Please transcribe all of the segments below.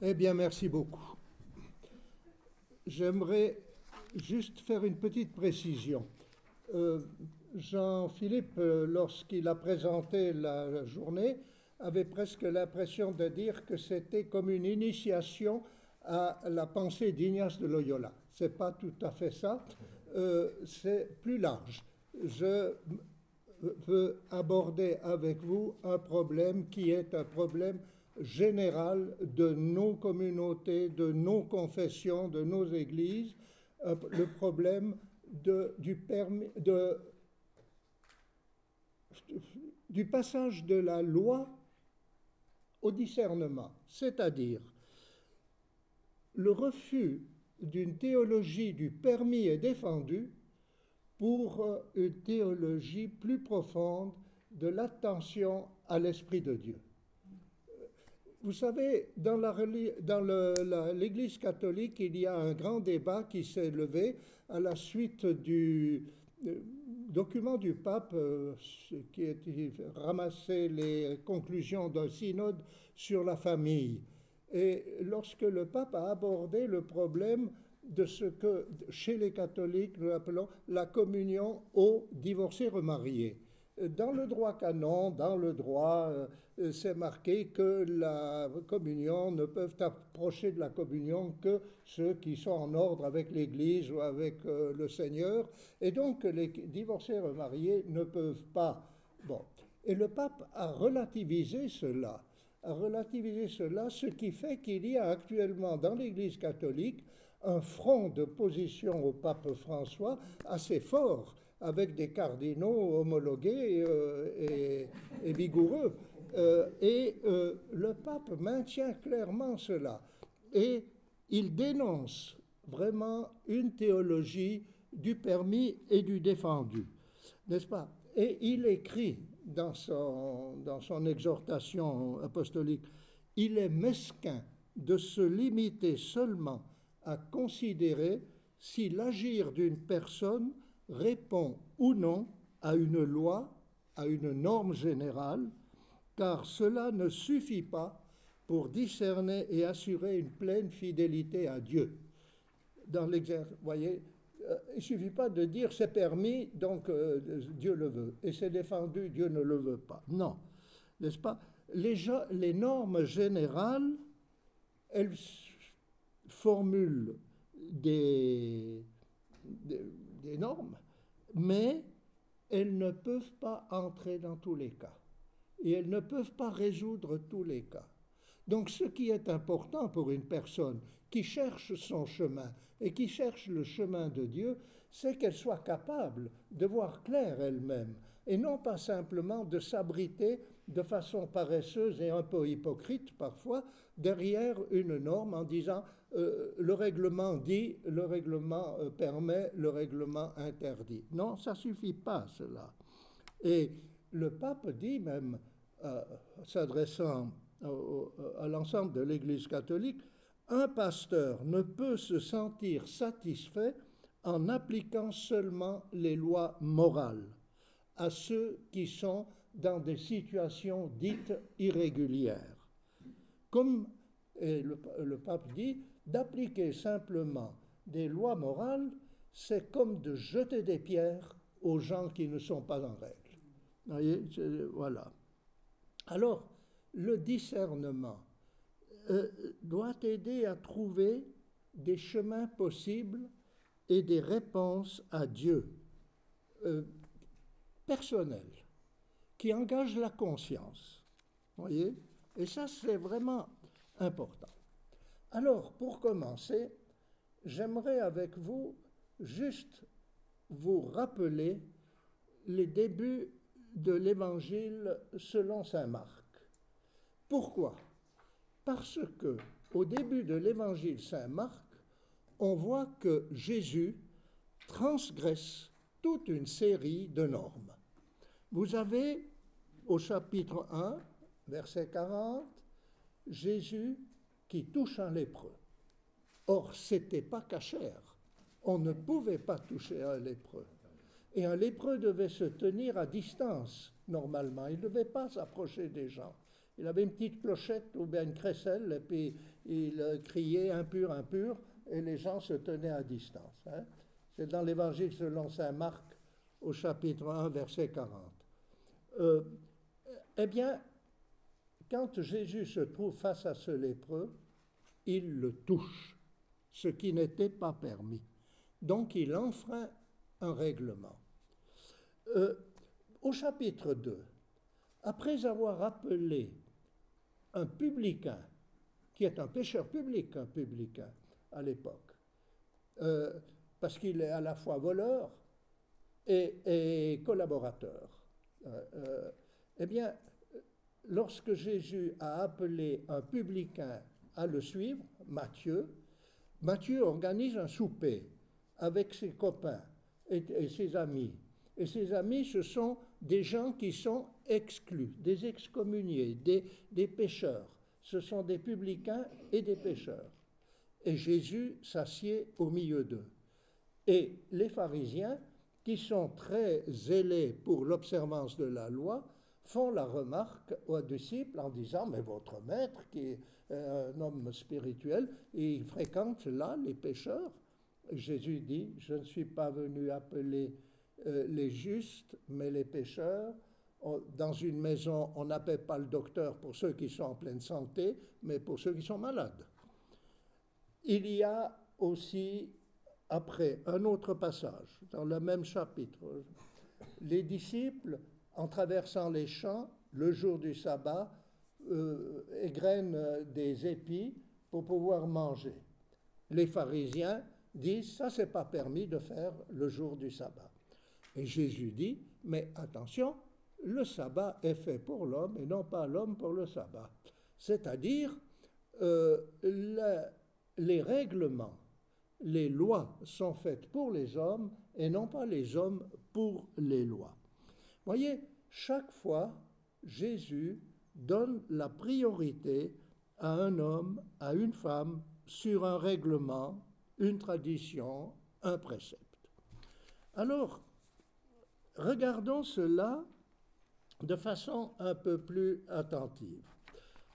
Eh bien, merci beaucoup. J'aimerais juste faire une petite précision. Euh, Jean-Philippe, lorsqu'il a présenté la journée, avait presque l'impression de dire que c'était comme une initiation à la pensée d'Ignace de Loyola. Ce n'est pas tout à fait ça, euh, c'est plus large. Je veux aborder avec vous un problème qui est un problème général de nos communautés, de nos confessions, de nos églises, euh, le problème du, du passage de la loi au discernement, c'est-à-dire le refus d'une théologie du permis est défendu pour euh, une théologie plus profonde de l'attention à l'Esprit de Dieu. Vous savez, dans l'Église catholique, il y a un grand débat qui s'est levé à la suite du euh, document du pape euh, qui a ramassé les conclusions d'un synode sur la famille. Et lorsque le pape a abordé le problème de ce que chez les catholiques nous appelons la communion aux divorcés remariés. Dans le droit canon, dans le droit, euh, c'est marqué que la communion ne peuvent approcher de la communion que ceux qui sont en ordre avec l'Église ou avec euh, le Seigneur, et donc les divorcés remariés ne peuvent pas. Bon. Et le pape a relativisé cela, a relativisé cela, ce qui fait qu'il y a actuellement dans l'Église catholique un front de position au pape François assez fort, avec des cardinaux homologués euh, et, vigoureux. Euh, et euh, le pape maintient clairement cela. Et il dénonce vraiment une théologie du permis et du défendu, n'est-ce pas? Et il écrit dans son, dans son exhortation apostolique, il est mesquin de se limiter seulement à considérer si l'agir d'une personne répond ou non à une loi, à une norme générale, car cela ne suffit pas pour discerner et assurer une pleine fidélité à Dieu. Dans l'exercice, voyez, euh, il ne suffit pas de dire c'est permis, donc euh, Dieu le veut, et c'est défendu, Dieu ne le veut pas. Non, n'est-ce pas? Les, normes générales, elles formule des, des, normes, mais elles ne peuvent pas entrer dans tous les cas. Et elles ne peuvent pas résoudre tous les cas. Donc ce qui est important pour une personne qui cherche son chemin et qui cherche le chemin de Dieu, c'est qu'elle soit capable de voir clair elle-même et non pas simplement de s'abriter de façon paresseuse et un peu hypocrite parfois derrière une norme en disant euh, le règlement dit, le règlement euh, permet, le règlement interdit. Non, ça suffit pas cela. Et le pape dit même, euh, s'adressant à l'ensemble de l'Église catholique, un pasteur ne peut se sentir satisfait en appliquant seulement les lois morales à ceux qui sont dans des situations dites irrégulières. Comme le, pape dit, d'appliquer simplement des lois morales, c'est comme de jeter des pierres aux gens qui ne sont pas en règle. Vous voyez, voilà. Alors, le discernement euh, doit aider à trouver des chemins possibles et des réponses à Dieu euh, personnelles qui engagent la conscience. Voyez? Et ça, c'est vraiment important. Alors, pour commencer, j'aimerais avec vous juste vous rappeler les débuts de l'évangile selon saint Marc. Pourquoi? Parce que au début de l'évangile saint Marc, on voit que Jésus transgresse toute une série de normes. Vous avez au chapitre 1, verset 40, Jésus qui touche un lépreux. Or, c'était pas cachère. On ne pouvait pas toucher un lépreux. Et un lépreux devait se tenir à distance, normalement. Il ne devait pas s'approcher des gens. Il avait une petite clochette ou bien une crécelle, et puis il euh, criait impur, impur, et les gens se tenaient à distance. Hein. C'est dans l'évangile selon saint Marc au chapitre 1, verset 40. Euh, eh bien, quand Jésus se trouve face à ce lépreux, il le touche, ce qui n'était pas permis. Donc il enfreint un règlement. Euh, au chapitre 2, après avoir appelé un publicain, qui est un pécheur public, un publicain à l'époque, euh, parce qu'il est à la fois voleur et, collaborateur. Euh, eh bien, lorsque Jésus a appelé un publicain à le suivre, Matthieu, Matthieu organise un souper avec ses copains et, ses amis. Et ses amis, ce sont des gens qui sont exclus, des excommuniés, des, des pécheurs. Ce sont des publicains et des pécheurs. Et Jésus s'assied au milieu d'eux. Et les pharisiens, qui sont très zélés pour l'observance de la loi, font la remarque aux disciples en disant, mais votre maître, qui est euh, un homme spirituel, il fréquente là les pécheurs. Jésus dit, je ne suis pas venu appeler euh, les justes, mais les pécheurs. Dans une maison, on n'appelle pas le docteur pour ceux qui sont en pleine santé, mais pour ceux qui sont malades. Il y a aussi, après, un autre passage, dans le même chapitre. Les disciples en traversant les champs, le jour du sabbat, euh, des épis pour pouvoir manger. Les pharisiens disent ça c'est pas permis de faire le jour du sabbat. Et Jésus dit mais attention, le sabbat est fait pour l'homme et non pas l'homme pour le sabbat. C'est-à-dire euh, les règlements, les lois sont faites pour les hommes et non pas les hommes pour les lois. Voyez, chaque fois, Jésus donne la priorité à un homme, à une femme, sur un règlement, une tradition, un précepte. Alors, regardons cela de façon un peu plus attentive.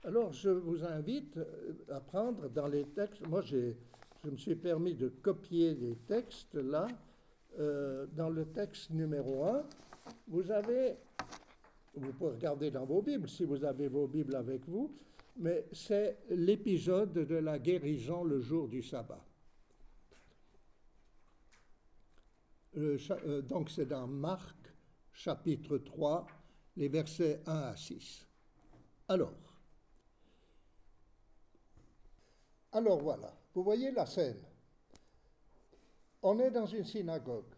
Alors, je vous invite à prendre dans les textes, moi je me suis permis de copier des textes là, euh, dans le texte numéro 1, vous avez, vous pouvez regarder dans vos Bibles si vous avez vos Bibles avec vous, mais c'est l'épisode de la guérison le jour du sabbat. Euh, donc c'est dans Marc chapitre 3, les versets 1 à 6. Alors, alors voilà, vous voyez la scène. On est dans une synagogue.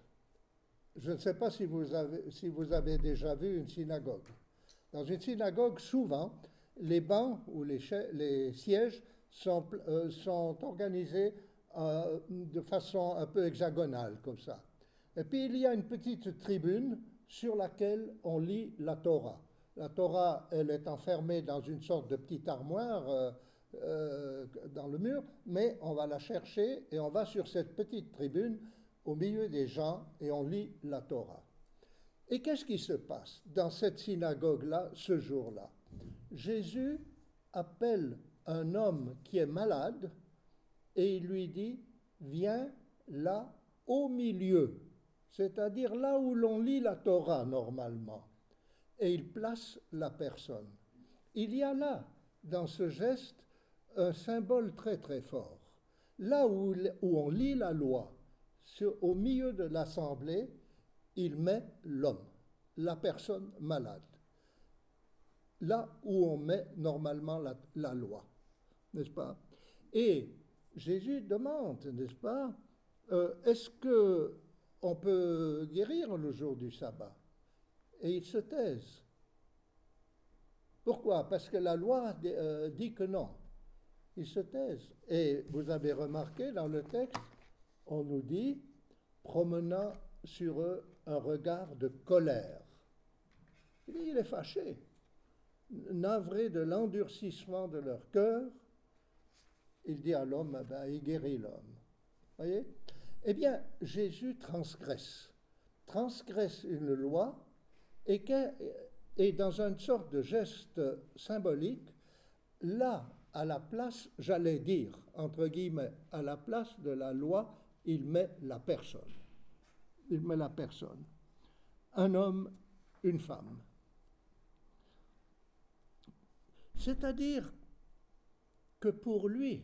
Je ne sais pas si vous, avez, déjà vu une synagogue. Dans une synagogue, souvent, les bancs ou les, sièges sont, euh, organisés euh, de façon un peu hexagonale, comme ça. Et puis il y a une petite tribune sur laquelle on lit la Torah. La Torah, elle est enfermée dans une sorte de petite armoire euh, dans le mur, mais on va la chercher et on va sur cette petite tribune au milieu des gens et on lit la Torah. Et qu'est-ce qui se passe dans cette synagogue-là ce jour-là? Jésus appelle un homme qui est malade et il lui dit, viens là au milieu, c'est-à-dire là où l'on lit la Torah normalement. Et il place la personne. Il y a là, dans ce geste, un symbole très très fort. Là où, où on lit la loi, au milieu de l'assemblée, il met l'homme, la personne malade. Là où on met normalement la, loi, n'est-ce pas? Et Jésus demande, n'est-ce pas, euh, est-ce que on peut guérir le jour du sabbat? Et il se taise. Pourquoi? Parce que la loi euh, dit que non. Il se taise. Et vous avez remarqué dans le texte, on nous dit, promenant sur eux un regard de colère. Il est fâché, navré de l'endurcissement de leur cœur. Il dit à l'homme, eh ben, il guérit l'homme. Voyez? Eh bien, Jésus transgresse, transgresse une loi, et dans une sorte de geste symbolique, là, à la place, j'allais dire, entre guillemets, à la place de la loi, il met la personne. Il met la personne. Un homme, une femme. C'est-à-dire que pour lui,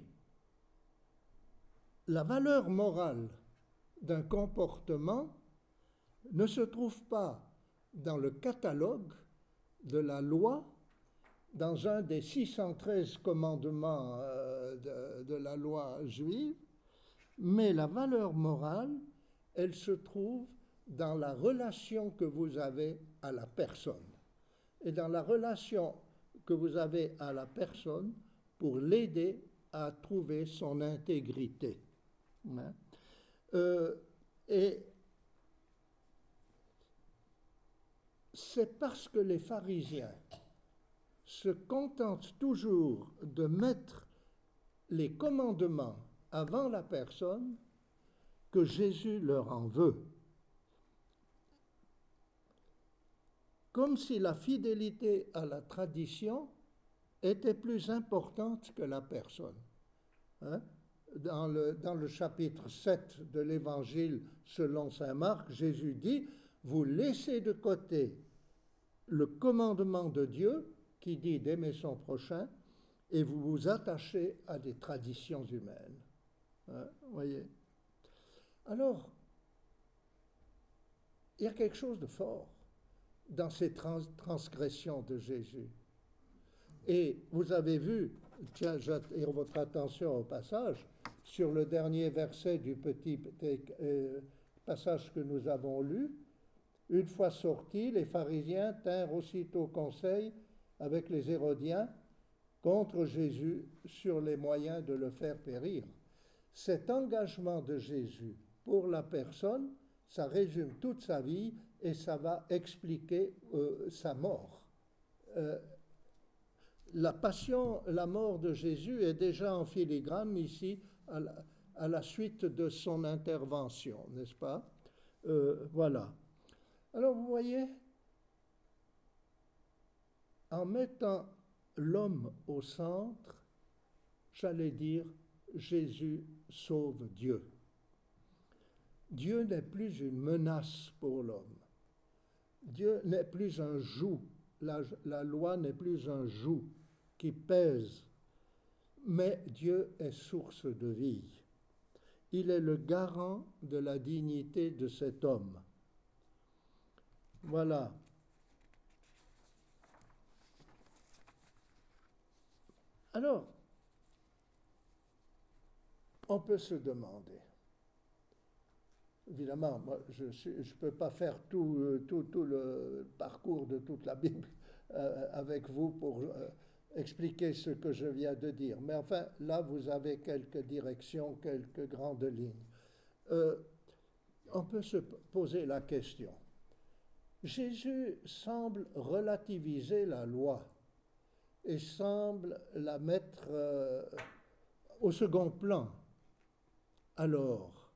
la valeur morale d'un comportement ne se trouve pas dans le catalogue de la loi, dans un des 613 commandements euh, de, la loi juive, mais la valeur morale, elle se trouve dans la relation que vous avez à la personne. Et dans la relation que vous avez à la personne pour l'aider à trouver son intégrité. Hein? Euh, et c'est parce que les pharisiens se contentent toujours de mettre les commandements avant la personne que Jésus leur en veut. Comme si la fidélité à la tradition était plus importante que la personne. Hein? Dans, le, dans le chapitre 7 de l'Évangile selon Saint Marc, Jésus dit, vous laissez de côté le commandement de Dieu qui dit d'aimer son prochain et vous vous attachez à des traditions humaines. Voyez Alors, il y a quelque chose de fort dans ces transgressions de Jésus. Et vous avez vu, tiens, j'attire votre attention au passage, sur le dernier verset du petit euh, passage que nous avons lu, une fois sortis, les pharisiens tinrent aussitôt conseil avec les Hérodiens contre Jésus sur les moyens de le faire périr. Cet engagement de Jésus pour la personne, ça résume toute sa vie et ça va expliquer euh, sa mort. Euh, la passion, la mort de Jésus est déjà en filigrane ici à la, suite de son intervention, n'est-ce pas? Euh, Voilà. Alors vous voyez, en mettant l'homme au centre, j'allais dire, Jésus sauve Dieu. Dieu n'est plus une menace pour l'homme. Dieu n'est plus un joug. La, loi n'est plus un joug qui pèse. Mais Dieu est source de vie. Il est le garant de la dignité de cet homme. Voilà. Alors, on peut se demander, évidemment, moi, je ne peux pas faire tout, euh, tout, le parcours de toute la Bible euh, avec vous pour euh, expliquer ce que je viens de dire, mais enfin, là, vous avez quelques directions, quelques grandes lignes. on peut se poser la question, Jésus semble relativiser la loi et semble la mettre au second plan. Alors,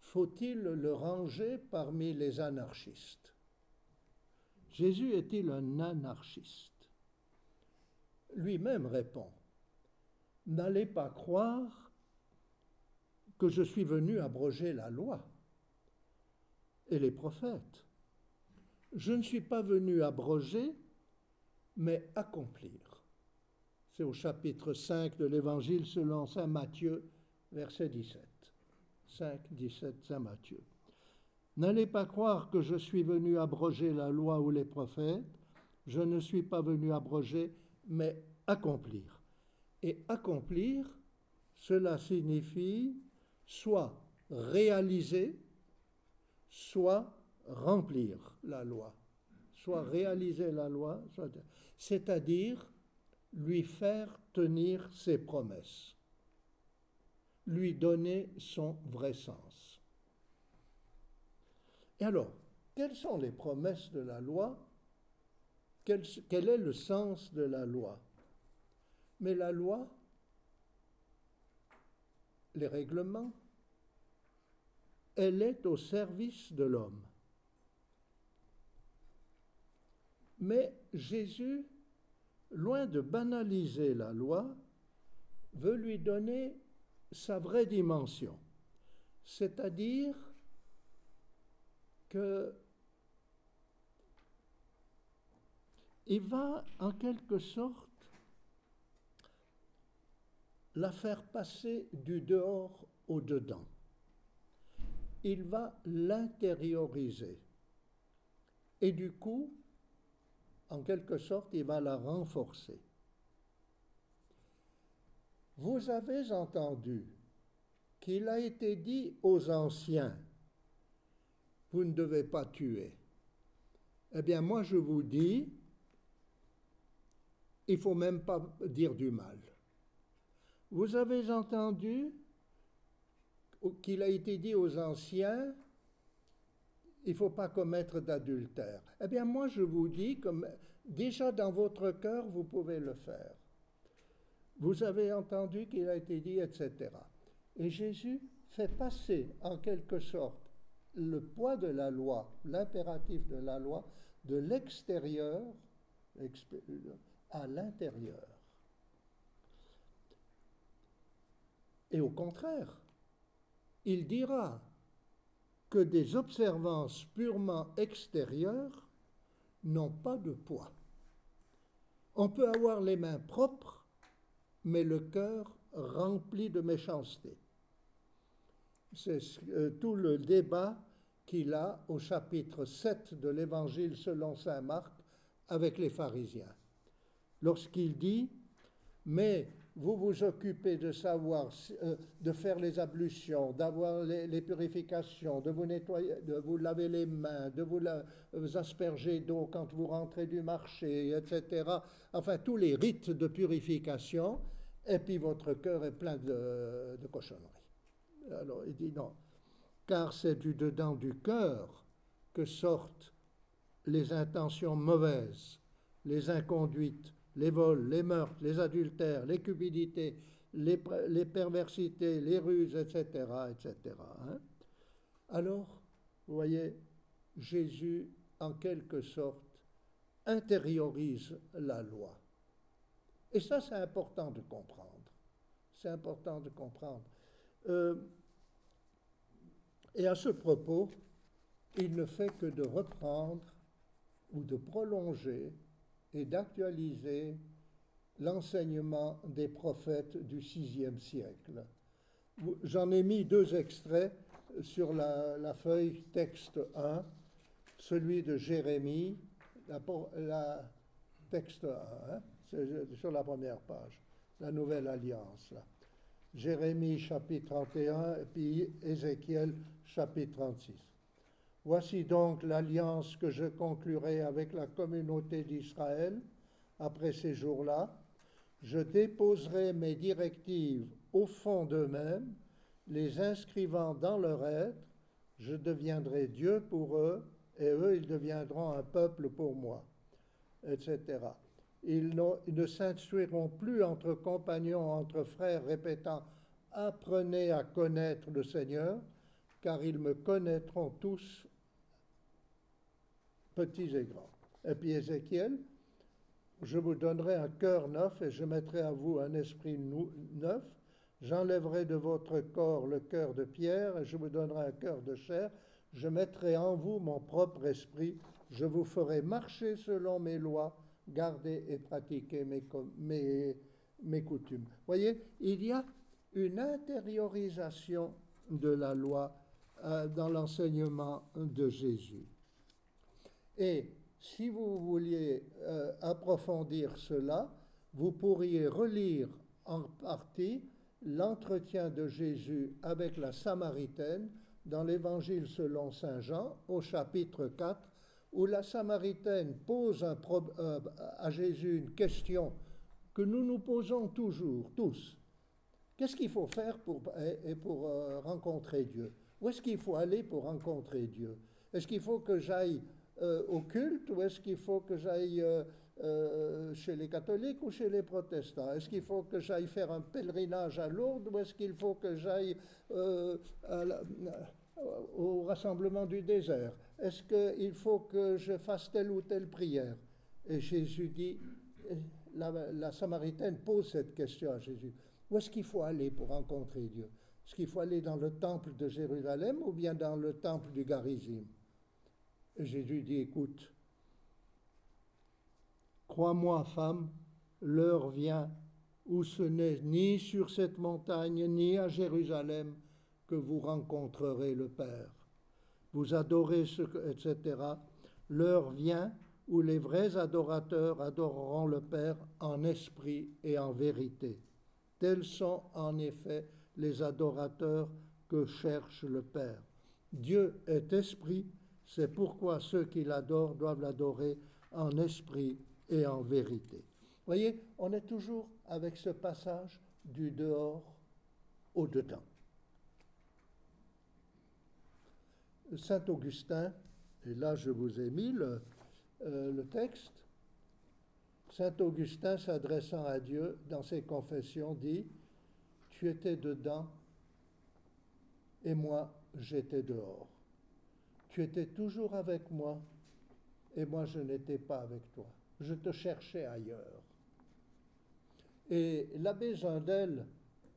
faut-il le ranger parmi les anarchistes? Jésus est-il un anarchiste? Lui-même répond, N'allez pas croire que je suis venu abroger la loi et les prophètes. Je ne suis pas venu abroger, mais accomplir. C'est au chapitre 5 de l'Évangile selon Saint Matthieu, verset 17. 5, 17, Saint Matthieu. N'allez pas croire que je suis venu abroger la loi ou les prophètes. Je ne suis pas venu abroger, mais accomplir. Et accomplir, cela signifie soit réaliser, soit remplir la loi, soit réaliser la loi, c'est-à-dire lui faire tenir ses promesses, lui donner son vrai sens. Et alors, quelles sont les promesses de la loi? Quel, est le sens de la loi? Mais la loi, les règlements, elle est au service de l'homme. Mais Jésus, loin de banaliser la loi, veut lui donner sa vraie dimension. C'est-à-dire que il va en quelque sorte la faire passer du dehors au dedans. Il va l'intérioriser. Et du coup, en quelque sorte, il va la renforcer. Vous avez entendu qu'il a été dit aux anciens, vous ne devez pas tuer. Eh bien, moi, je vous dis, il faut même pas dire du mal. Vous avez entendu qu'il a été dit aux anciens, il ne faut pas commettre d'adultère. Eh bien, moi, je vous dis, comme déjà dans votre cœur, vous pouvez le faire. Vous avez entendu qu'il a été dit, etc. Et Jésus fait passer en quelque sorte le poids de la loi, l'impératif de la loi, de l'extérieur à l'intérieur. Et au contraire, il dira que des observances purement extérieures n'ont pas de poids. On peut avoir les mains propres, mais le cœur rempli de méchanceté. C'est euh, tout le débat qu'il a au chapitre 7 de l'Évangile selon Saint Marc avec les pharisiens. Lorsqu'il dit, mais vous vous occupez de savoir, euh, de faire les ablutions, d'avoir les, purifications, de vous nettoyer, de vous laver les mains, de vous, asperger d'eau quand vous rentrez du marché, etc. Enfin, tous les rites de purification, et puis votre cœur est plein de, de cochonneries. Alors, il dit non, car c'est du dedans du cœur que sortent les intentions mauvaises, les inconduites, les vols, les meurtres, les adultères, les cupidités, les, perversités, les ruses, etc. etc. Hein. Alors, vous voyez, Jésus, en quelque sorte, intériorise la loi. Et ça, c'est important de comprendre. C'est important de comprendre. Euh, et à ce propos, il ne fait que de reprendre ou de prolonger et d'actualiser l'enseignement des prophètes du VIe siècle. J'en ai mis deux extraits sur la, feuille texte 1, celui de Jérémie, texte 1, hein, sur la première page, la nouvelle alliance. Jérémie chapitre 31 et puis Ézéchiel chapitre 36. Voici donc l'alliance que je conclurai avec la communauté d'Israël après ces jours-là. Je déposerai mes directives au fond d'eux-mêmes, les inscrivant dans leur être. Je deviendrai Dieu pour eux, et eux, ils deviendront un peuple pour moi, etc. Ils, ne s'instruiront plus entre compagnons, entre frères, répétant Apprenez à connaître le Seigneur, car ils me connaîtront tous petits et grands. Et puis Ézéchiel, je vous donnerai un cœur neuf et je mettrai à vous un esprit neuf. J'enlèverai de votre corps le cœur de pierre et je vous donnerai un cœur de chair. Je mettrai en vous mon propre esprit. Je vous ferai marcher selon mes lois, garder et pratiquer mes, mes, mes coutumes. Voyez, il y a une intériorisation de la loi euh, dans l'enseignement de Jésus. Et si vous vouliez euh, approfondir cela, vous pourriez relire en partie l'entretien de Jésus avec la Samaritaine dans l'Évangile selon Saint Jean au chapitre 4, où la Samaritaine pose euh, à Jésus une question que nous nous posons toujours, tous. Qu'est-ce qu'il faut faire pour, pour euh, rencontrer Dieu? Où est-ce qu'il faut aller pour rencontrer Dieu? Est-ce qu'il faut que j'aille euh, au culte ou est-ce qu'il faut que j'aille euh, euh, chez les catholiques ou chez les protestants? Est-ce qu'il faut que j'aille faire un pèlerinage à Lourdes ou est-ce qu'il faut que j'aille au rassemblement du désert? Est-ce qu'il faut que je fasse telle ou telle prière? Et Jésus dit, la, la Samaritaine pose cette question à Jésus. Où est-ce qu'il faut aller pour rencontrer Dieu? Est-ce qu'il faut aller dans le temple de Jérusalem ou bien dans le temple du Garizim? Jésus dit, écoute, crois-moi femme, l'heure vient où ce n'est ni sur cette montagne ni à Jérusalem que vous rencontrerez le Père. Vous adorez ce etc. L'heure vient où les vrais adorateurs adoreront le Père en esprit et en vérité. Tels sont en effet les adorateurs que cherche le Père. Dieu est esprit, c'est pourquoi ceux qui l'adorent doivent l'adorer en esprit et en vérité. Voyez, on est toujours avec ce passage du dehors au dedans. Saint Augustin, et là je vous ai mis le, euh, le texte, Saint Augustin s'adressant à Dieu dans ses confessions dit, Tu étais dedans et moi j'étais dehors. Tu étais toujours avec moi et moi je n'étais pas avec toi. Je te cherchais ailleurs. Et l'abbé Zindel,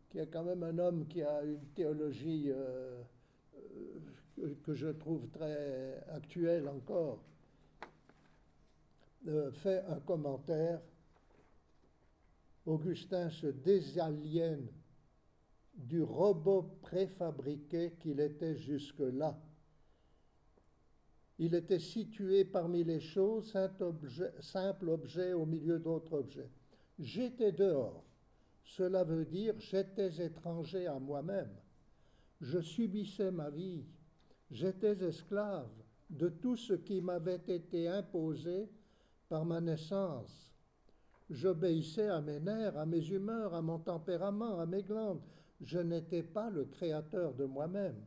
qui est quand même un homme qui a une théologie euh, euh, que je trouve très actuelle encore, euh, fait un commentaire. Augustin se désaliène du robot préfabriqué qu'il était jusque-là. Il était situé parmi les choses, simple objet au milieu d'autres objets. J'étais dehors. Cela veut dire j'étais étranger à moi-même. Je subissais ma vie. J'étais esclave de tout ce qui m'avait été imposé par ma naissance. J'obéissais à mes nerfs, à mes humeurs, à mon tempérament, à mes glandes. Je n'étais pas le créateur de moi-même.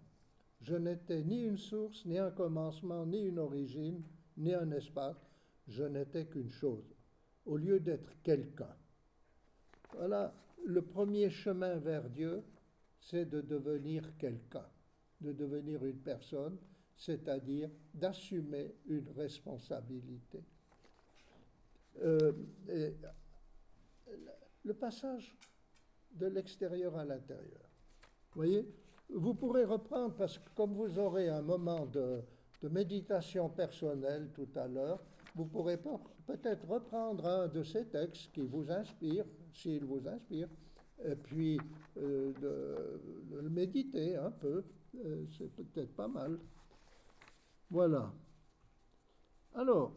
Je n'étais ni une source, ni un commencement, ni une origine, ni un espace. Je n'étais qu'une chose. Au lieu d'être quelqu'un, voilà, le premier chemin vers Dieu, c'est de devenir quelqu'un, de devenir une personne, c'est-à-dire d'assumer une responsabilité. Euh, le passage de l'extérieur à l'intérieur. Vous voyez, vous pourrez reprendre, parce que comme vous aurez un moment de, méditation personnelle tout à l'heure, vous pourrez peut-être reprendre un de ces textes qui vous inspirent, s'il vous inspire, et puis euh, de, le méditer un peu, euh, c'est peut-être pas mal. Voilà. Alors,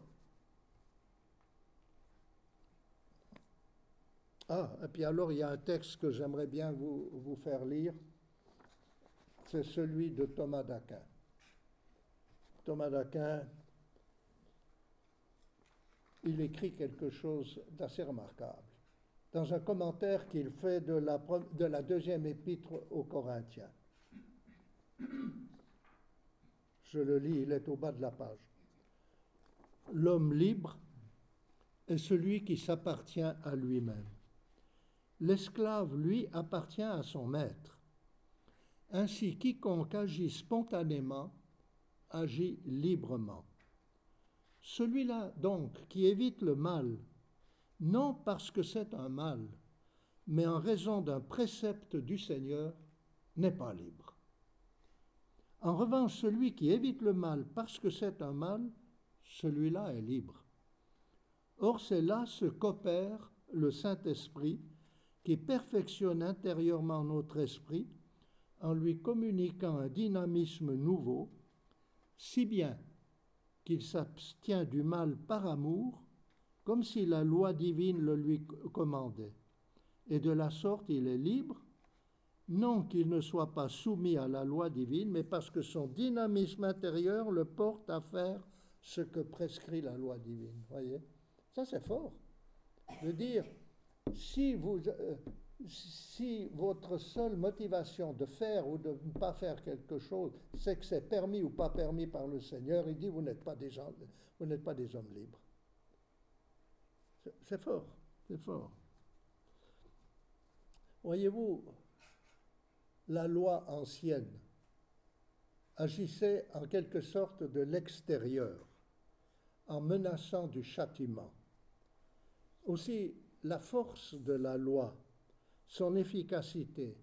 ah, et puis alors il y a un texte que j'aimerais bien vous faire lire, c'est celui de Thomas d'Aquin. Thomas d'Aquin, il écrit quelque chose d'assez remarquable dans un commentaire qu'il fait de la, de la deuxième épître aux Corinthiens. Je le lis, il est au bas de la page. L'homme libre est celui qui s'appartient à lui-même. L'esclave, lui, appartient à son maître. Ainsi, quiconque agit spontanément agit librement. Celui-là, donc, qui évite le mal, non parce que c'est un mal, mais en raison d'un précepte du Seigneur, n'est pas libre. En revanche, celui qui évite le mal parce que c'est un mal, celui-là est libre. Or, c'est là ce qu'opère le Saint-Esprit qui perfectionne intérieurement notre esprit en lui communiquant un dynamisme nouveau, si bien qu'il s'abstient du mal par amour, comme si la loi divine le lui commandait. Et de la sorte, il est libre, non qu'il ne soit pas soumis à la loi divine, mais parce que son dynamisme intérieur le porte à faire ce que prescrit la loi divine. Voyez? Ça, c'est fort. De dire, si vous, euh, si votre seule motivation de faire ou de ne pas faire quelque chose, c'est que c'est permis ou pas permis par le Seigneur, il dit vous n'êtes pas des gens, vous n'êtes pas des hommes libres. C'est fort, c'est fort. Voyez-vous, la loi ancienne agissait en quelque sorte de l'extérieur, en menaçant du châtiment. aussi la force de la loi, son efficacité,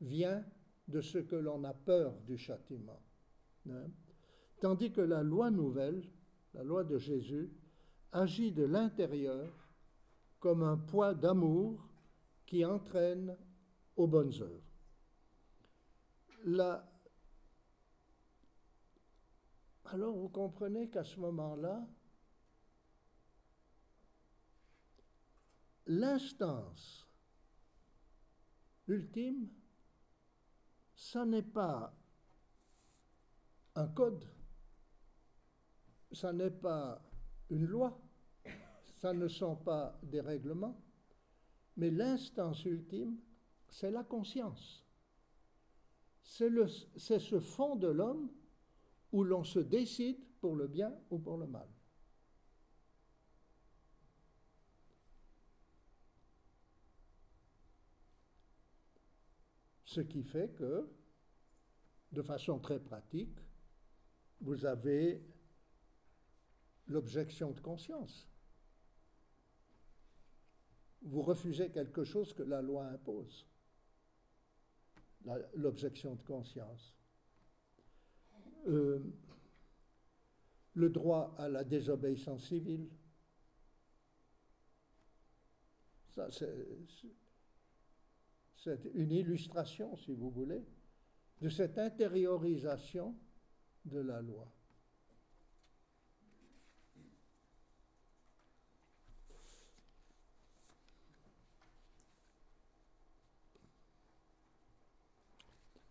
vient de ce que l'on a peur du châtiment. Hein. Tandis que la loi nouvelle, la loi de Jésus, agit de l'intérieur comme un poids d'amour qui entraîne aux bonnes œuvres. Alors vous comprenez qu'à ce moment-là, l'instance ultime, ça n'est pas un code, ça n'est pas une loi, ça ne sont pas des règlements, mais l'instance ultime, c'est la conscience. C'est ce fond de l'homme où l'on se décide pour le bien ou pour le mal. Ce qui fait que, de façon très pratique, vous avez l'objection de conscience. Vous refusez quelque chose que la loi impose. L'objection de conscience. Euh, le droit à la désobéissance civile. Ça, c'est c'est une illustration, si vous voulez, de cette intériorisation de la loi.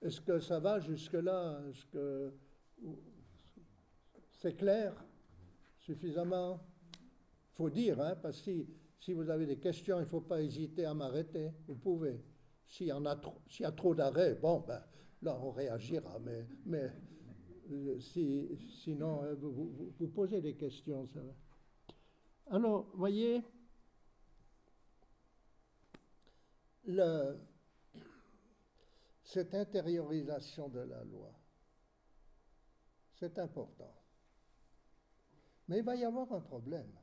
Est-ce que ça va jusque-là? Est-ce que c'est clair? Suffisamment? Il faut dire, hein, parce que si, si vous avez des questions, il ne faut pas hésiter à m'arrêter. Vous pouvez. S'il y, a trop, y a trop d'arrêts, bon, ben, là, on réagira. Mais, mais euh, si, sinon, euh, vous, vous, posez des questions. Ça. Alors, voyez, le, cette intériorisation de la loi, c'est important. Mais il va y avoir un problème.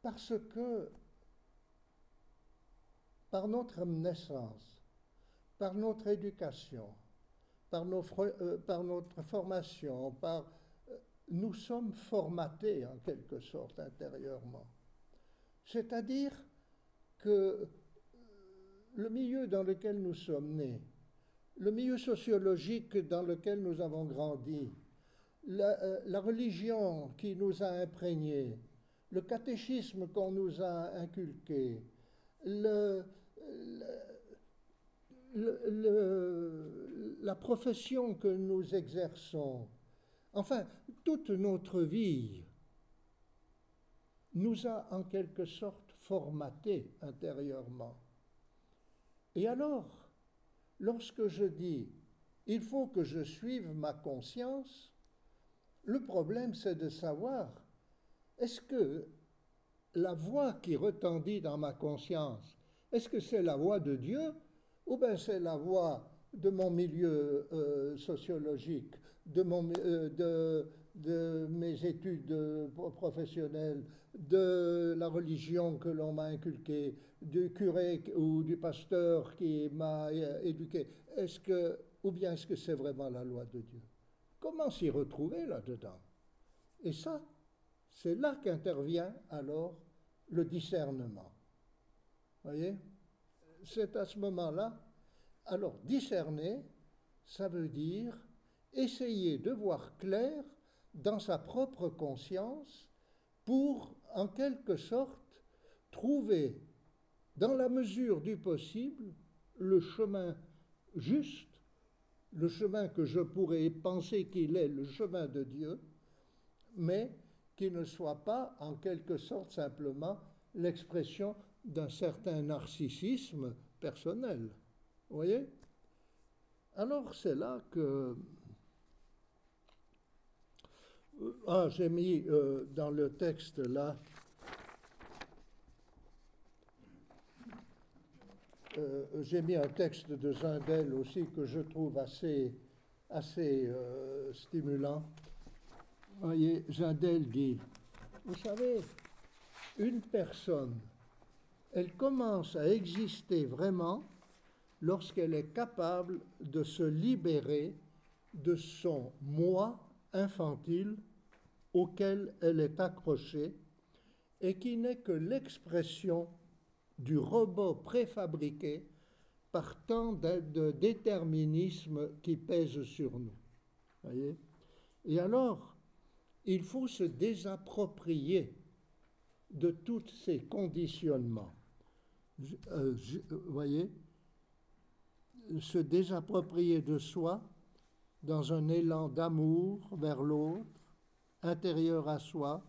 Parce que par notre naissance, par notre éducation, par, euh, notre formation, euh, nous sommes formatés en quelque sorte intérieurement. C'est-à-dire que euh, le milieu dans lequel nous sommes nés, le milieu sociologique dans lequel nous avons grandi, la, la religion qui nous a imprégnés, le catéchisme qu'on nous a inculqué, le, la profession que nous exerçons, enfin, toute notre vie nous a en quelque sorte formaté intérieurement. Et alors, lorsque je dis il faut que je suive ma conscience, le problème c'est de savoir est-ce que la voix qui retendit dans ma conscience est-ce que c'est la voix de Dieu ou bien c'est la voix de mon milieu euh, sociologique, euh, de, de, mes études professionnelles, de la religion que l'on m'a inculquée, du curé ou du pasteur qui m'a euh, éduqué? Est-ce que, ou bien est-ce que c'est vraiment la loi de Dieu? Comment s'y retrouver là-dedans? Et ça, c'est là qu'intervient alors le discernement voyez C'est à ce moment-là. Alors, discerner, ça veut dire essayer de voir clair dans sa propre conscience pour, en quelque sorte, trouver, dans la mesure du possible, le chemin juste, le chemin que je pourrais penser qu'il est le chemin de Dieu, mais qui ne soit pas, en quelque sorte, simplement l'expression d'un certain narcissisme personnel. Vous voyez? Alors c'est là que... Euh, ah, j'ai mis euh, dans le texte là... Euh, j'ai mis un texte de Zindel aussi que je trouve assez, assez stimulant. Vous voyez, Zindel dit, vous savez, une personne, elle commence à exister vraiment lorsqu'elle est capable de se libérer de son moi infantile auquel elle est accrochée et qui n'est que l'expression du robot préfabriqué par tant de déterminisme qui pèse sur nous. Et alors, il faut se désapproprier de tous ces conditionnements. Euh, vous voyez Se désapproprier de soi dans un élan d'amour vers l'autre, intérieur à soi,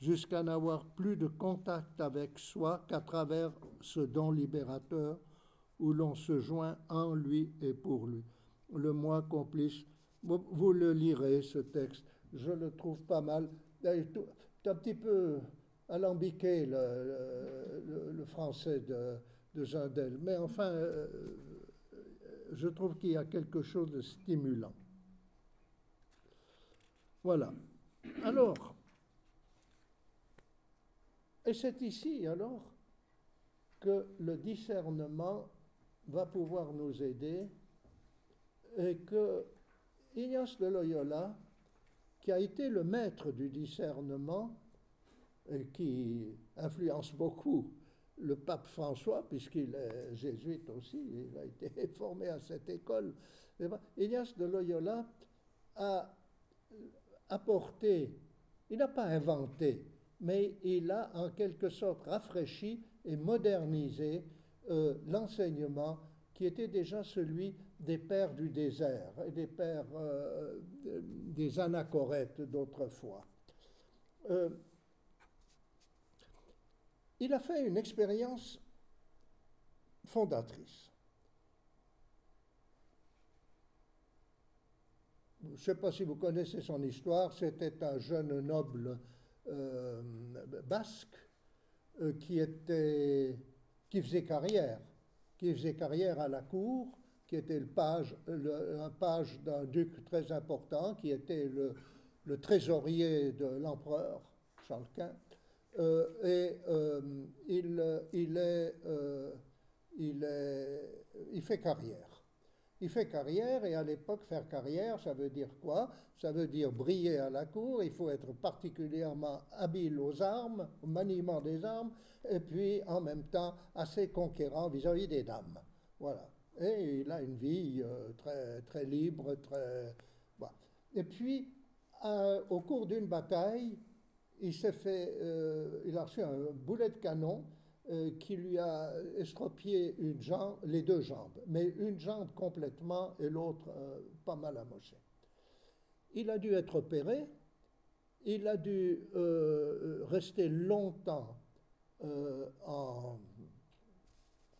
jusqu'à n'avoir plus de contact avec soi qu'à travers ce don libérateur où l'on se joint en lui et pour lui. Le moi complice vous, le lirez, ce texte. Je le trouve pas mal. C'est un petit peu alambiqué, le, français de, de. Mais enfin, euh, je trouve qu'il y a quelque chose de stimulant. Voilà. Alors, et c'est ici alors que le discernement va pouvoir nous aider et que Ignace de Loyola, qui a été le maître du discernement qui influence beaucoup le pape François, puisqu'il est jésuite aussi, il a été formé à cette école. Ignace de Loyola a apporté, il n'a pas inventé, mais il a en quelque sorte rafraîchi et modernisé euh, l'enseignement qui était déjà celui des pères du désert et des pères euh, des anachorètes d'autrefois. Euh, il a fait une expérience fondatrice. Je ne sais pas si vous connaissez son histoire, c'était un jeune noble euh, basque qui, était, qui faisait carrière, qui faisait carrière à la cour qui était le page, un page d'un duc très important, qui était le trésorier de l'empereur Charles Quint. Euh, et euh, il, il, est, euh, il, est, il fait carrière. Il fait carrière, et à l'époque, faire carrière, ça veut dire quoi? Ça veut dire briller à la cour, il faut être particulièrement habile aux armes, au maniement des armes, et puis en même temps assez conquérant vis-à-vis -vis des dames. Voilà. Et il a une vie très, très libre, très. Et puis, au cours d'une bataille, il s'est fait. Euh, il a reçu un boulet de canon euh, qui lui a estropié une jambe, les deux jambes, mais une jambe complètement et l'autre pas mal amochée. Il a dû être opéré, il a dû rester longtemps en,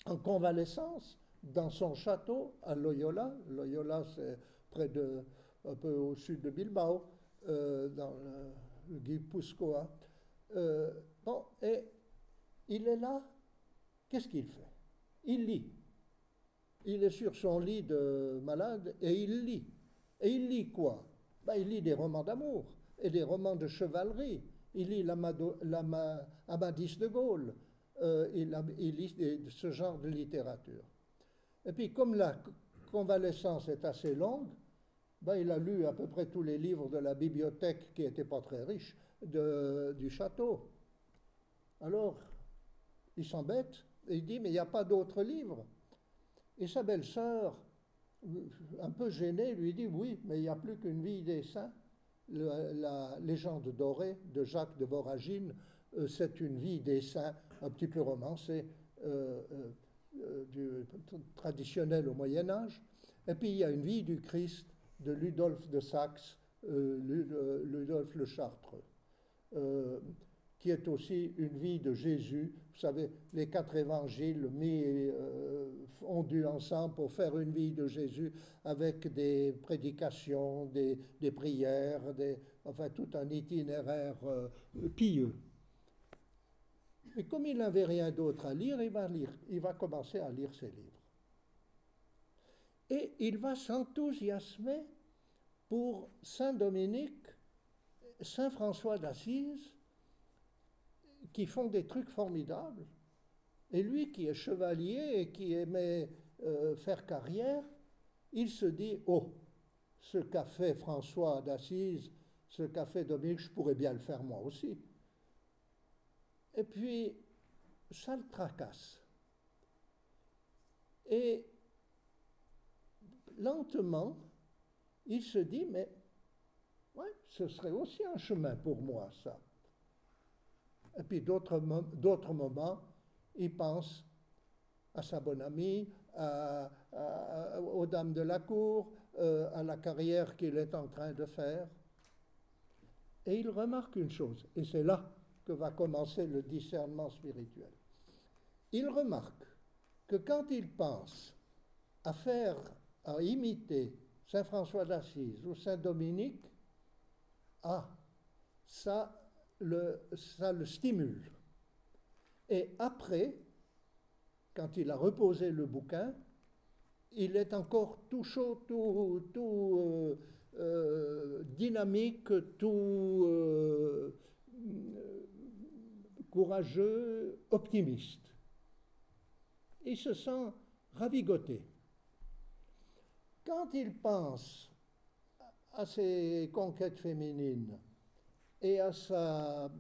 en convalescence dans son château à Loyola. Loyola, c'est près de, un peu au sud de Bilbao, euh, dans le, Guipuscoa. Euh, bon, et il est là, qu'est-ce qu'il fait? Il lit. Il est sur son lit de malade et il lit. Et il lit quoi? Ben, Il lit des romans d'amour et des romans de chevalerie. Il lit l'Amadis de Gaulle. Euh, il, il, lit ce genre de littérature. Et puis, comme la convalescence est assez longue, ben, il a lu à peu près tous les livres de la bibliothèque, qui n'était pas très riche, du château. Alors, il s'embête et il dit, mais il n'y a pas d'autres livres. Et sa belle-sœur, un peu gênée, lui dit, oui, mais il n'y a plus qu'une vie des saints. La, légende dorée de Jacques de Voragine, euh, c'est une vie des saints un petit peu romancée. Euh, euh, euh, du, traditionnel au Moyen Âge. Et puis il y a une vie du Christ de Ludolphe de Saxe, euh, euh, Ludolphe le Chartreux, qui est aussi une vie de Jésus. Vous savez, les quatre évangiles mis fondus ensemble pour faire une vie de Jésus avec des prédications, des, prières, enfin tout un itinéraire pieux. Et comme il n'avait rien d'autre à lire, il va, lire, il va commencer à lire ses livres. Et il va s'enthousiasmer pour Saint Dominique, Saint François d'Assise, qui font des trucs formidables. Et lui qui est chevalier et qui aimait euh, faire carrière, il se dit, oh, ce qu'a fait François d'Assise, ce qu'a fait Dominique, je pourrais bien le faire moi aussi. Et puis, ça le tracasse. Et lentement, il se dit, mais ouais, ce serait aussi un chemin pour moi, ça. Et puis d'autres moments, il pense à sa bonne amie, aux dames de la cour, euh, à la carrière qu'il est en train de faire. Et il remarque une chose, et c'est là que va commencer le discernement spirituel. Il remarque que quand il pense à faire, à imiter Saint François d'Assise ou Saint Dominique, ah, ça le, stimule. Et après, quand il a reposé le bouquin, il est encore tout chaud, tout, tout euh, euh, dynamique, tout euh, courageux, optimiste. Il se sent ravigoté. Quand il pense à ses conquêtes féminines et à sa,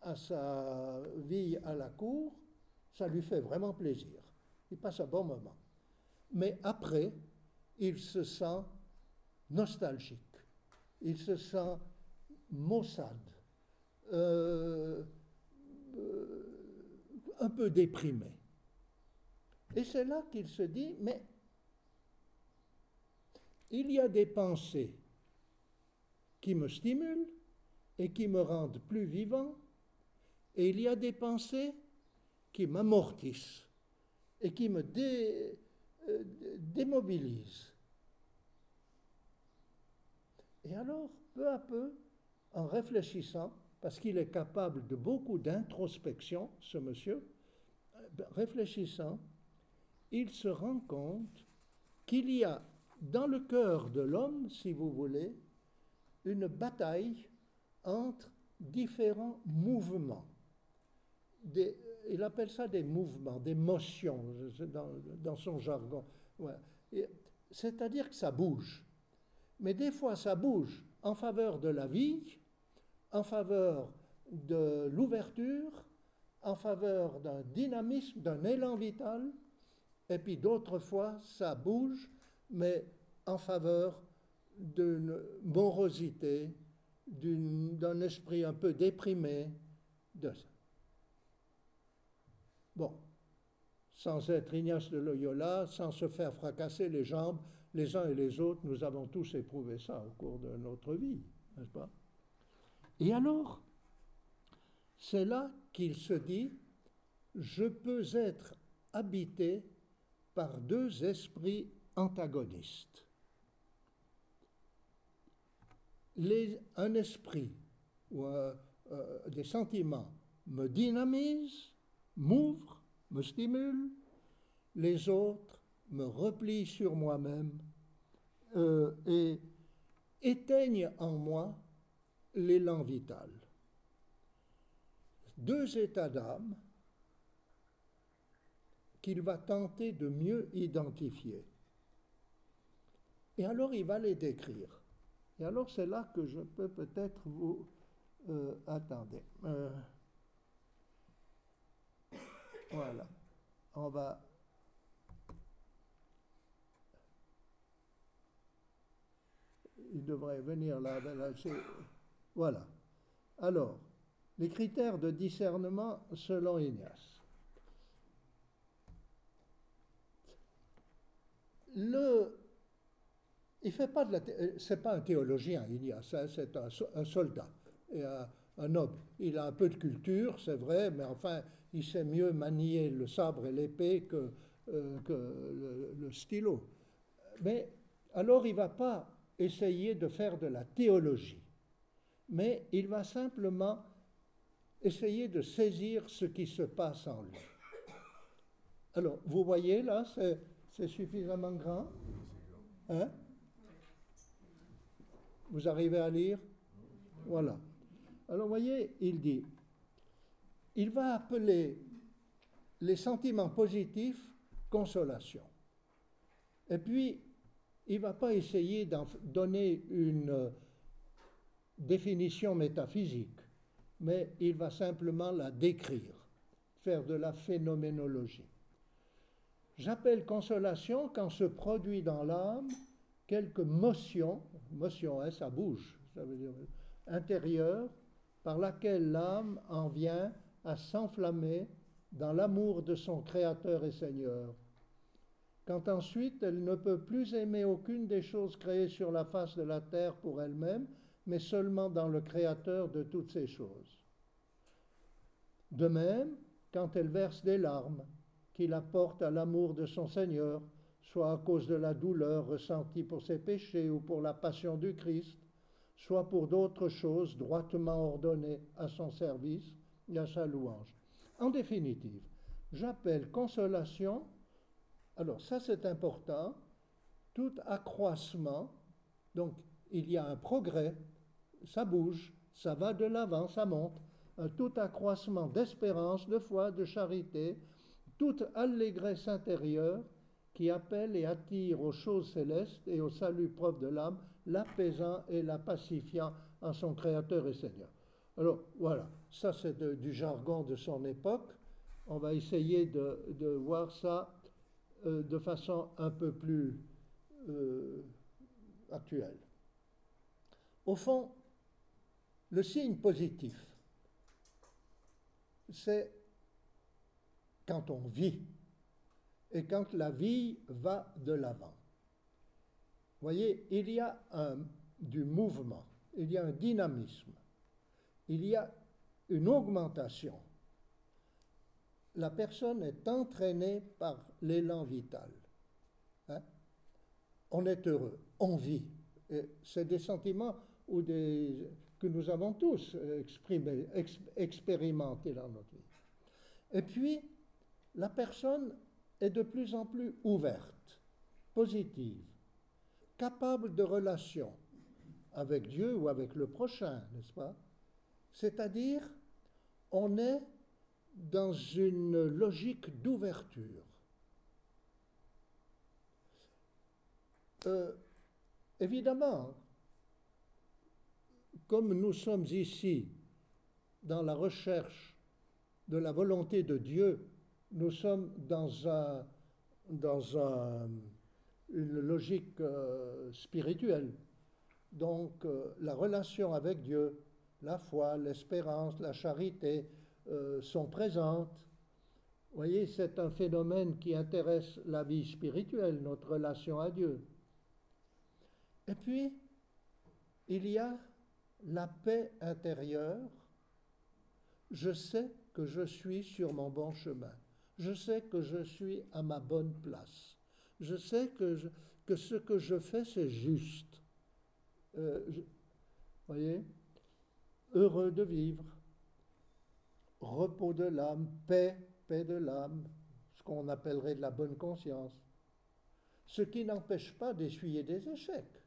à sa vie à la cour, ça lui fait vraiment plaisir. Il passe un bon moment. Mais après, il se sent nostalgique, il se sent maussade, euh, euh, un peu déprimé. Et c'est là qu'il se dit, mais il y a des pensées qui me stimulent et qui me rendent plus vivant, et il y a des pensées qui m'amortissent et qui me euh, démobilisent. Et alors, peu à peu, en réfléchissant, parce qu'il est capable de beaucoup d'introspection, ce monsieur, euh, réfléchissant, il se rend compte qu'il y a dans le cœur de l'homme, si vous voulez, une bataille entre différents mouvements. il appelle ça des mouvements, des motions dans, son jargon. C'est-à-dire que ça bouge. Mais des fois, ça bouge en faveur de la vie, en faveur de l'ouverture, en faveur d'un dynamisme, d'un élan vital, et puis d'autres fois, ça bouge, mais en faveur d'une morosité, d'un esprit un peu déprimé. De... Bon, sans être Ignace de Loyola, sans se faire fracasser les jambes, les uns et les autres, nous avons tous éprouvé ça au cours de notre vie, n'est-ce pas? Et alors, c'est là qu'il se dit, je peux être habité par deux esprits antagonistes un esprit ou euh, des sentiments me dynamisent, m'ouvrent, me stimulent, les autres me replient sur moi-même euh, et éteignent en moi l'élan vital. Deux états d'âme qu'il va tenter de mieux identifier. Et alors il va les décrire. Et alors c'est là que je peux peut-être vous euh, attendre. Euh, voilà. On va. Il devrait venir là. voilà. Alors, les critères de discernement selon Ignace. Le il fait pas de la, euh, c'est pas un théologien, il ça, c'est un, soldat et un, noble. Il a un peu de culture, c'est vrai, mais enfin, il sait mieux manier le sabre et l'épée que, euh, que le, le, stylo. Mais alors, il va pas essayer de faire de la théologie, mais il va simplement essayer de saisir ce qui se passe en lui. Alors, vous voyez là, c'est suffisamment grand? Hein? Vous arrivez à lire Voilà. Alors, voyez, il dit, il va appeler les sentiments positifs consolation. Et puis, il ne va pas essayer d'en donner une définition métaphysique, mais il va simplement la décrire, faire de la phénoménologie. J'appelle consolation quand se produit dans l'âme quelque motion, motion, hein, ça bouge, ça veut dire intérieure, par laquelle l'âme en vient à s'enflammer dans l'amour de son Créateur et Seigneur. Quand ensuite elle ne peut plus aimer aucune des choses créées sur la face de la terre pour elle-même, mais seulement dans le Créateur de toutes ces choses. De même, quand elle verse des larmes qui la portent à l'amour de son Seigneur, soit à cause de la douleur ressentie pour ses péchés ou pour la passion du Christ, soit pour d'autres choses droitement ordonnées à son service et à sa louange. En définitive, j'appelle consolation, alors ça c'est important, tout accroissement, donc il y a un progrès, ça bouge, ça va de l'avant, ça monte, tout accroissement d'espérance, de foi, de charité, toute allégresse intérieure qui appelle et attire aux choses célestes et au salut propre de l'âme, l'apaisant et la pacifiant en son Créateur et Seigneur. Alors voilà, ça c'est du jargon de son époque. On va essayer de, voir ça euh, de façon un peu plus euh, actuelle. Au fond, le signe positif, c'est quand on vit et quand la vie va de l'avant. Voyez, il y a du mouvement, il y a un dynamisme, il y a une augmentation. La personne est entraînée par l'élan vital. Hein. On est heureux, on vit. C'est des sentiments ou des, que nous avons tous expérimentés dans notre vie. Et puis, la personne est de plus en plus ouverte, positive, capable de relation avec Dieu ou avec le prochain, n'est-ce pas? C'est-à-dire, on est dans une logique d'ouverture. Euh, évidemment, comme nous sommes ici dans la recherche de la volonté de Dieu nous sommes dans, un, dans un, une logique euh, spirituelle. Donc euh, la relation avec Dieu, la foi, l'espérance, la charité euh, sont présentes. Vous voyez, c'est un phénomène qui intéresse la vie spirituelle, notre relation à Dieu. Et puis, il y a la paix intérieure. Je sais que je suis sur mon bon chemin je sais que je suis à ma bonne place. Je sais que, ce que je fais, c'est juste. Euh, voyez? Heureux de vivre, repos de l'âme, paix, paix de l'âme, ce qu'on appellerait de la bonne conscience. Ce qui n'empêche pas d'essuyer des échecs,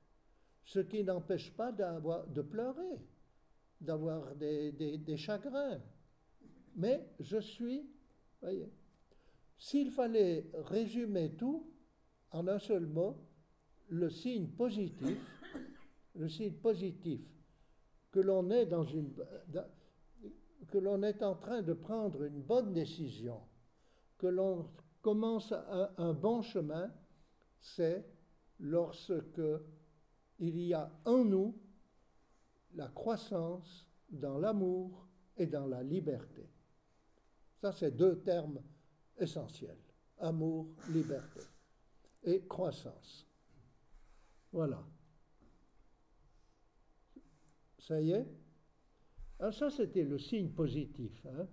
ce qui n'empêche pas de pleurer, d'avoir des, des, des chagrins. Mais je suis, voyez, s'il fallait résumer tout en un seul mot, le signe positif, le signe positif que l'on est en train de prendre une bonne décision, que l'on commence un, bon chemin, c'est lorsque il y a en nous la croissance dans l'amour et dans la liberté. Ça, c'est deux termes essentiel. Amour, liberté et croissance. Voilà. Ça y est? Alors ça, c'était le signe positif. Hein.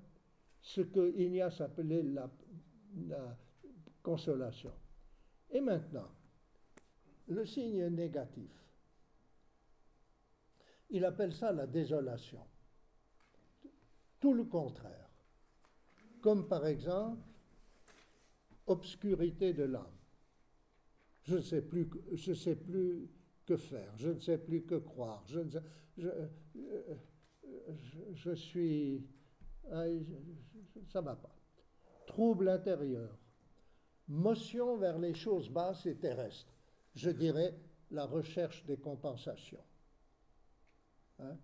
ce que Ignace appelait la, la consolation. Et maintenant, le signe négatif. Il appelle ça la désolation. Tout le contraire. Comme par exemple obscurité de l'âme. Je ne sais plus, je sais plus que faire, je ne sais plus que croire, je, je, je, suis ça ne va pas. Trouble intérieur. Motion vers les choses basses et terrestres. Je dirais la recherche des compensations. Hein?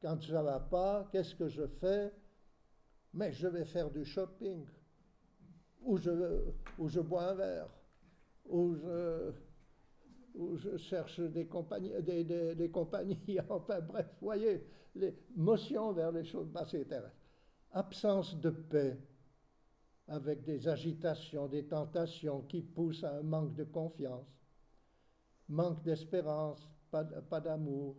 Quand ça ne va pas, qu'est-ce que je fais? Mais je vais faire du shopping, ou je, je bois un verre, ou je, je cherche des compagnies, des, des, compagnies, enfin bref, voyez, les motions vers les choses basses et terrestres. Absence de paix, avec des agitations, des tentations qui poussent à un manque de confiance, manque d'espérance, pas, pas d'amour,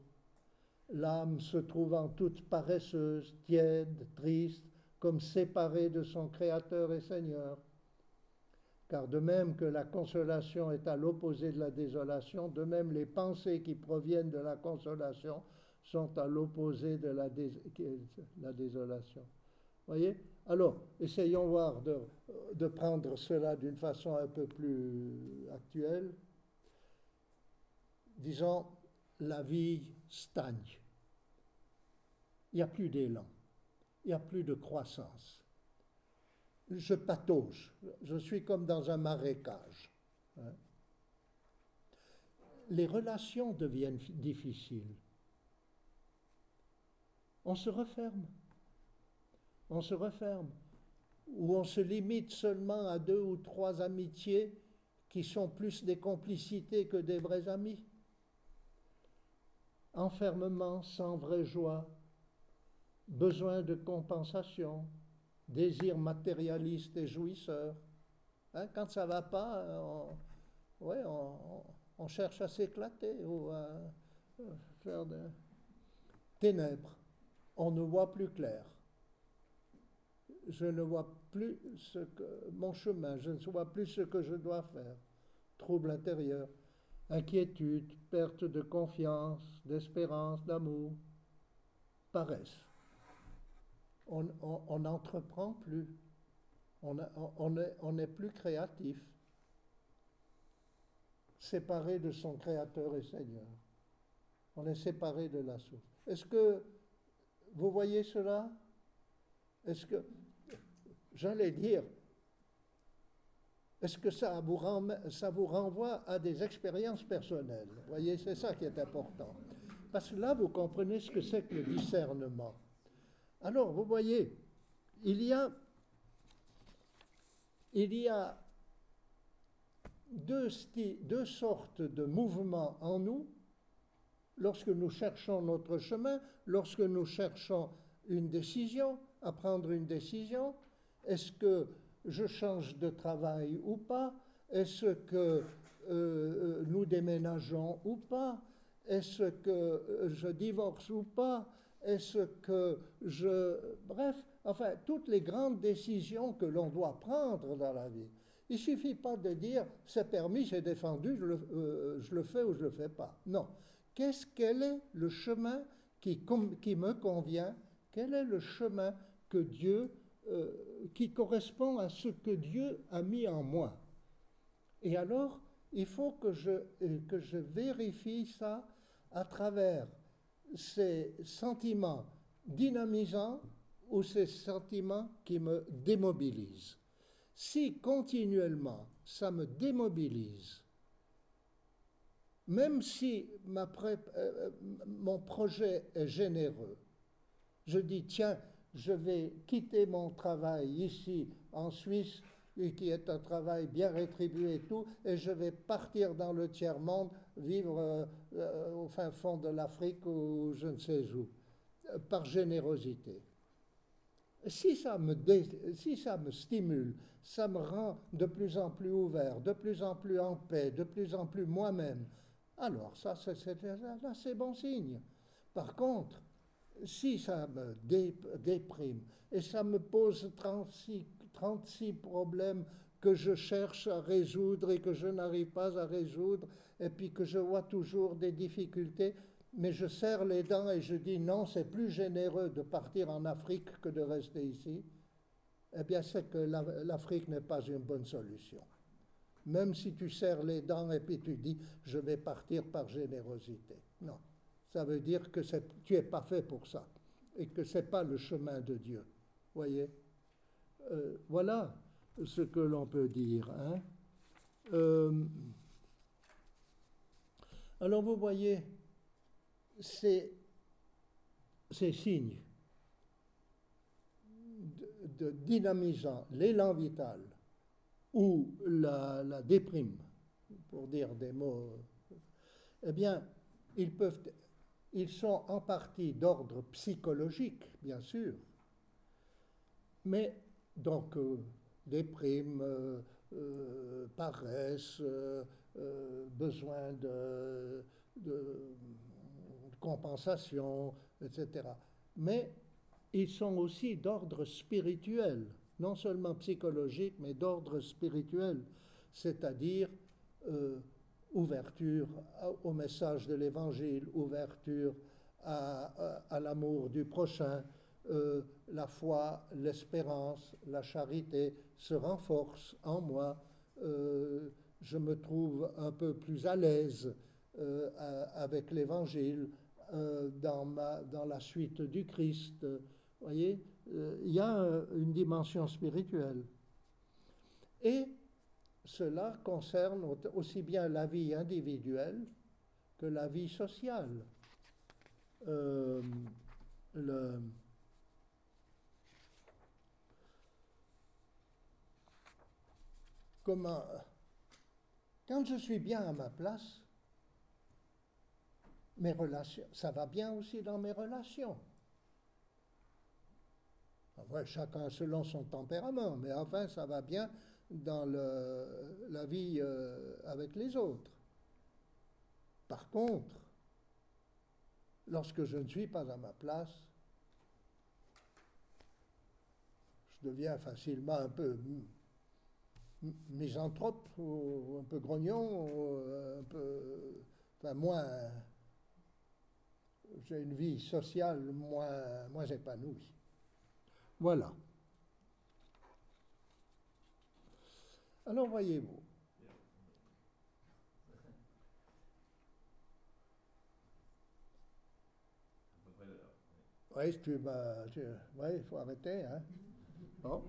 l'âme se trouvant toute paresseuse, tiède, triste, comme séparée de son Créateur et Seigneur. Car de même que la consolation est à l'opposé de la désolation, de même les pensées qui proviennent de la consolation sont à l'opposé de la, la, désolation. Voyez? Alors, essayons voir de prendre cela d'une façon un peu plus actuelle. Disons, la vie stagne. Il n'y a plus d'élan, il n'y a plus de croissance. Je patauge, je suis comme dans un marécage. Hein. Les relations deviennent difficiles. On se referme. On se referme. Ou on se limite seulement à deux ou trois amitiés qui sont plus des complicités que des vrais amis enfermement sans vraie joie, besoin de compensation, désir matérialiste et jouisseur. Hein, quand ça va pas, on, cherche à s'éclater ou à faire des ténèbres. On ne voit plus clair. Je ne vois plus mon chemin, je ne vois plus ce que je dois faire. Trouble intérieur inquiétude, perte de confiance, d'espérance, d'amour, paresse. On n'entreprend plus, on n'est plus créatif, séparé de son Créateur et Seigneur. On est séparé de la source. Est-ce que vous voyez cela? Est-ce que, j'allais dire, est-ce que ça vous, ça vous renvoie à des expériences personnelles? Vous voyez, c'est ça qui est important. Parce que là, vous comprenez ce que c'est que le discernement. Alors, vous voyez, il y a, deux sortes de mouvements en nous. Lorsque nous cherchons notre chemin, lorsque nous cherchons une décision, à prendre une décision. Est-ce que je change de travail ou pas? Est-ce que euh, euh, nous déménageons ou pas? Est-ce que euh, je divorce ou pas? Est-ce que je... Bref, enfin, toutes les grandes décisions que l'on doit prendre dans la vie. Il ne suffit pas de dire c'est permis, c'est défendu, je le, je le, fais ou je ne le fais pas. Non. Qu'est-ce, quel est le chemin qui, qui me convient? Quel est le chemin que Dieu euh, qui correspond à ce que Dieu a mis en moi? Et alors, il faut que je, euh, que je vérifie ça à travers ces sentiments dynamisants ou ces sentiments qui me démobilisent. Si continuellement ça me démobilise, même si ma euh, mon projet est généreux, je dis, tiens, je vais quitter mon travail ici en Suisse, qui est un travail bien rétribué et tout, et je vais partir dans le tiers-monde, vivre euh, au fin fond de l'Afrique ou je ne sais où, euh, par générosité. Si ça, me si ça me stimule, ça me rend de plus en plus ouvert, de plus en plus en paix, de plus en plus moi-même, alors ça, c'est bon signe. Par contre, si ça me déprime et ça me pose 36, 36 problèmes que je cherche à résoudre et que je n'arrive pas à résoudre, et puis que je vois toujours des difficultés, mais je serre les dents et je dis non, c'est plus généreux de partir en Afrique que de rester ici, eh bien c'est que l'Afrique n'est pas une bonne solution. Même si tu serres les dents et puis tu dis je vais partir par générosité. Non ça veut dire que tu n'es pas fait pour ça et que ce n'est pas le chemin de Dieu. voyez? Euh, Voilà ce que l'on peut dire. Hein. Euh, alors vous voyez, ces, signes de, dynamisant l'élan vital ou la, la, déprime, pour dire des mots, eh bien, ils, peuvent, ils sont en partie d'ordre psychologique, bien sûr, mais donc euh, déprime, euh, euh, paresse, besoin de, compensation, etc. Mais ils sont aussi d'ordre spirituel, non seulement psychologique, mais d'ordre spirituel, c'est-à-dire euh, ouverture au message de l'Évangile, ouverture à, l'amour du prochain, euh, la foi, l'espérance, la charité se renforcent en moi, euh, je me trouve un peu plus à l'aise avec l'Évangile, dans, dans la suite du Christ, voyez, euh, il y a euh, une dimension spirituelle. Et cela concerne aussi bien la vie individuelle que la vie sociale. Euh, le, comment, quand je suis bien à ma place, mes relations, ça va bien aussi dans mes relations chacun selon son tempérament, mais enfin, ça va bien dans la vie euh, avec les autres. Par contre, lorsque je ne suis pas à ma place, je deviens facilement un peu misanthrope, ou un peu grognon, un peu, enfin moins, j'ai une vie sociale moins, moins épanouie. Voilà. Alors voyez-vous. Oui, tu Oui, il faut arrêter, hein. Bon.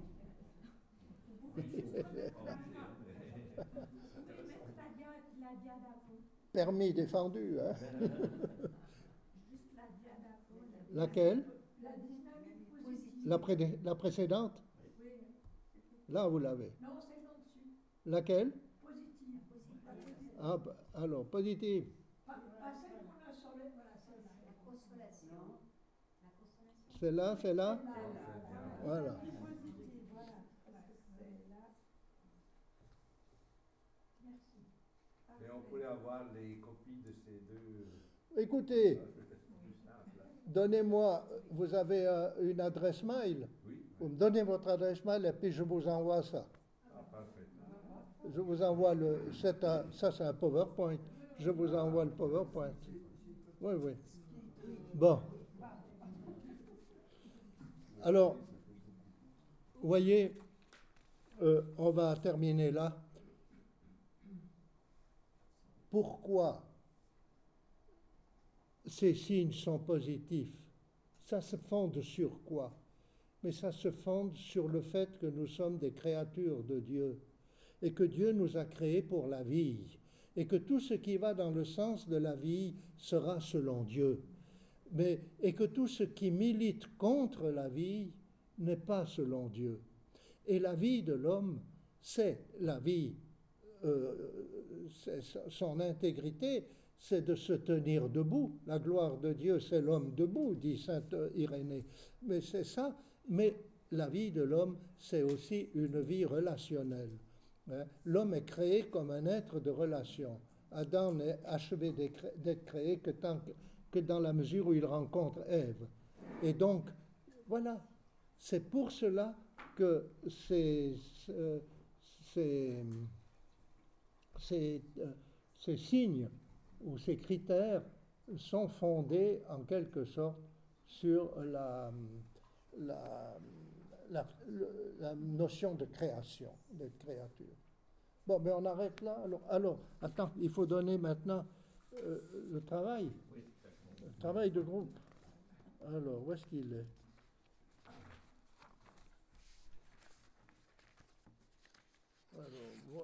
Permis défendu, hein. Laquelle? La, la précédente? Là, vous l'avez. Laquelle? Ah, bah, alors, positive. C'est là, c'est là Voilà. Et on pourrait avoir les copies de ces deux. Écoutez, donnez-moi, vous avez euh, une adresse mail Oui. Vous me donnez votre adresse mail et puis je vous envoie ça. Ah, parfait. Je vous envoie le. Un, ça, c'est un PowerPoint. Je vous envoie le PowerPoint. Oui, oui. Bon. Alors, voyez, euh, on va terminer là. Pourquoi ces signes sont positifs, ça se fonde sur quoi? Mais ça se fonde sur le fait que nous sommes des créatures de Dieu et que Dieu nous a créés pour la vie et que tout ce qui va dans le sens de la vie sera selon Dieu. Mais, et que tout ce qui milite contre la vie n'est pas selon Dieu. Et la vie de l'homme, c'est la vie, euh, son intégrité, c'est de se tenir debout. La gloire de Dieu, c'est l'homme debout, dit saint Irénée. Mais c'est ça. Mais la vie de l'homme, c'est aussi une vie relationnelle. Hein? L'homme est créé comme un être de relation. Adam n'est achevé d'être créé que, tant que dans la mesure où il rencontre Ève. Et donc, voilà, c'est pour cela que ces, ces, ces, euh, ces, signes ou ces critères sont fondés en quelque sorte sur la, notion de création, de créature. Bon, mais on arrête là. Alors, alors attends, il faut donner maintenant euh, le travail. Le travail de groupe. Alors, où est-ce qu'il est,